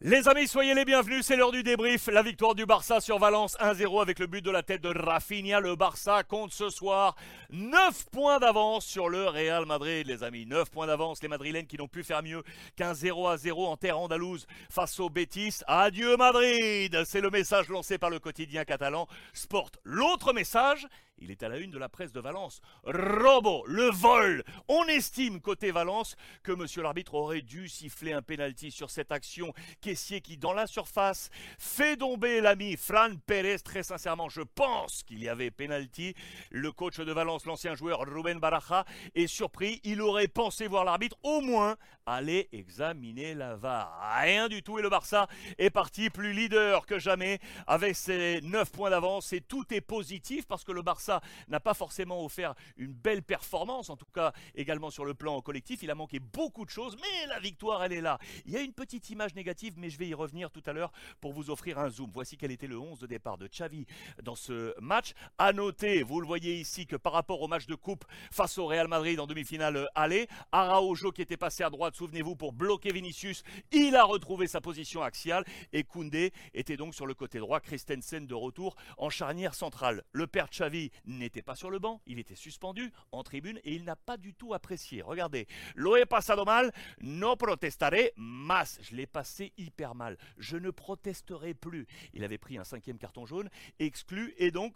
Les amis, soyez les bienvenus, c'est l'heure du débrief. La victoire du Barça sur Valence 1-0 avec le but de la tête de Rafinha. Le Barça compte ce soir 9 points d'avance sur le Real Madrid, les amis. 9 points d'avance, les Madrilènes qui n'ont pu faire mieux qu'un 0 0 en terre andalouse face au Betis. Adieu Madrid C'est le message lancé par le quotidien catalan Sport. L'autre message, il est à la une de la presse de Valence. Robo, le vol. On estime côté Valence que monsieur l'arbitre aurait dû siffler un penalty sur cette action. Caissier qui, dans la surface, fait tomber l'ami Fran Pérez. Très sincèrement, je pense qu'il y avait penalty. Le coach de Valence, l'ancien joueur Ruben Baraja, est surpris. Il aurait pensé voir l'arbitre au moins aller examiner la VAR. Rien du tout et le Barça est parti plus leader que jamais avec ses 9 points d'avance et tout est positif parce que le Barça n'a pas forcément offert une belle performance, en tout cas également sur le plan collectif. Il a manqué beaucoup de choses, mais la victoire, elle est là. Il y a une petite image négative, mais je vais y revenir tout à l'heure pour vous offrir un zoom. Voici quel était le 11 de départ de Xavi dans ce match. À noter, vous le voyez ici, que par rapport au match de coupe face au Real Madrid en demi-finale aller, Araujo qui était passé à droite, souvenez-vous, pour bloquer Vinicius, il a retrouvé sa position axiale et Koundé était donc sur le côté droit, Christensen de retour en charnière centrale. Le père Xavi n'était pas sur le banc, il était suspendu en tribune et il n'a pas du tout apprécié. Regardez, lo he pasado mal, no protestaré mas. Je l'ai passé hyper mal. Je ne protesterai plus. Il avait pris un cinquième carton jaune, exclu et donc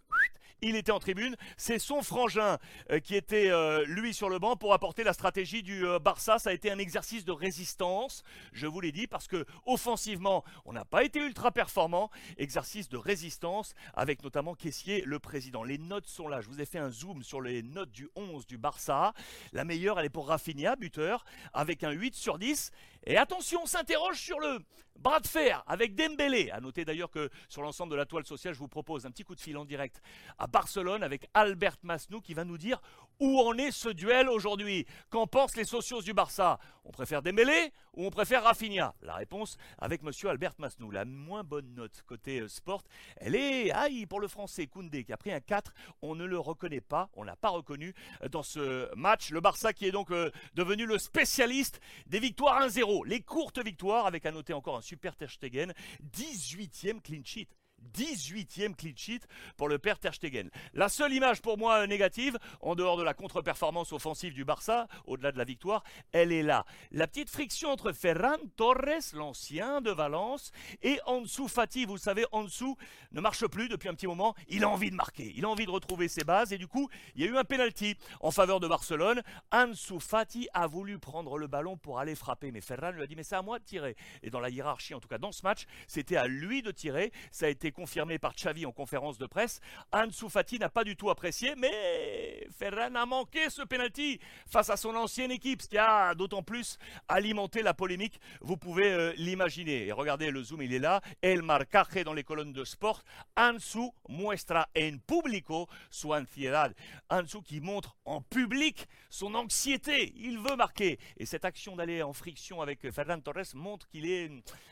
il était en tribune. C'est son frangin euh, qui était euh, lui sur le banc pour apporter la stratégie du euh, Barça. Ça a été un exercice de résistance, je vous l'ai dit, parce que offensivement, on n'a pas été ultra performant. Exercice de résistance avec notamment Caissier, le président. Les notes sont là. Je vous ai fait un zoom sur les notes du 11 du Barça. La meilleure, elle est pour Rafinha, buteur, avec un 8 sur 10. Et attention, on s'interroge sur le bras de fer avec Dembélé. À noter d'ailleurs que sur l'ensemble de la toile sociale, je vous propose un petit coup de fil en direct à Barcelone avec Albert Masnou qui va nous dire où en est ce duel aujourd'hui. Qu'en pensent les socios du Barça? On préfère Dembélé ou on préfère Rafinha? La réponse avec monsieur Albert Masnou. La moins bonne note côté euh, sport, elle est aïe pour le français Koundé qui a pris un 4. On ne le reconnaît pas, on l'a pas reconnu euh, dans ce match. Le Barça qui est donc euh, devenu le spécialiste des victoires 1-0. Les courtes victoires avec à noter encore un super Terstegen, 18e clean sheet. 18e clean sheet pour le père Ter Stegen. La seule image pour moi négative, en dehors de la contre-performance offensive du Barça, au-delà de la victoire, elle est là. La petite friction entre Ferran Torres, l'ancien de Valence, et Ansu Fati. Vous savez, Ansu ne marche plus depuis un petit moment. Il a envie de marquer, il a envie de retrouver ses bases, et du coup, il y a eu un penalty en faveur de Barcelone. Ansu Fati a voulu prendre le ballon pour aller frapper, mais Ferran lui a dit mais c'est à moi de tirer. Et dans la hiérarchie, en tout cas dans ce match, c'était à lui de tirer. Ça a été confirmé par Xavi en conférence de presse. Ansu Fati n'a pas du tout apprécié, mais Ferran a manqué ce penalty face à son ancienne équipe, ce qui a d'autant plus alimenté la polémique. Vous pouvez euh, l'imaginer. Et regardez, le zoom, il est là. El marcaje dans les colonnes de sport. Ansu muestra en público su ansiedad. Ansu qui montre en public son anxiété. Il veut marquer. Et cette action d'aller en friction avec Ferran Torres montre qu'il est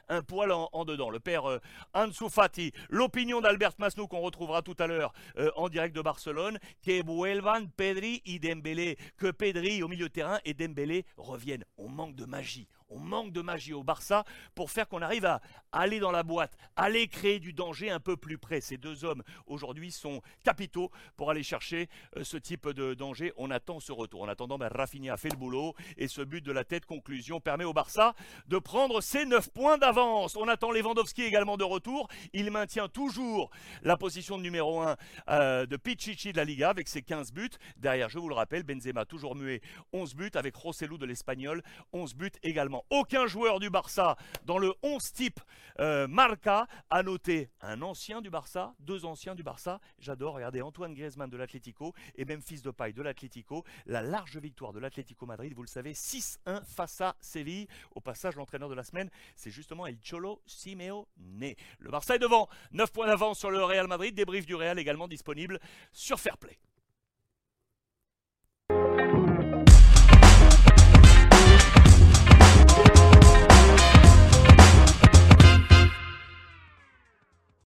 un poil en, dedans. Le père euh, Ansu Fati, L'opinion d'Albert Masnou qu'on retrouvera tout à l'heure euh, en direct de Barcelone, que vuelvan Pedri y Dembélé, que Pedri au milieu de terrain et Dembélé reviennent. On manque de magie, on manque de magie au Barça pour faire qu'on arrive à aller dans la boîte, aller créer du danger un peu plus près. Ces deux hommes aujourd'hui sont capitaux pour aller chercher euh, ce type de danger. On attend ce retour. En attendant, ben, Rafinha a fait le boulot et ce but de la tête conclusion permet au Barça de prendre ses 9 points d'avance. On attend Lewandowski également de retour. Il maintient toujours la position de numéro 1 euh, de Pichichi de la Liga avec ses 15 buts. Derrière, je vous le rappelle, Benzema toujours muet, 11 buts avec Rossellou de l'Espagnol, 11 buts également aucun joueur du Barça dans le 11 type euh, Marca a noté un ancien du Barça, deux anciens du Barça. J'adore, regardez Antoine Griezmann de l'Atlético et même fils de paille de l'Atlético. La large victoire de l'Atlético Madrid, vous le savez, 6-1 face à Séville. Au passage, l'entraîneur de la semaine, c'est justement El Cholo Simeone. Le Barça est devant, 9 points d'avance sur le Real Madrid. Débrief du Real également disponible sur Fairplay.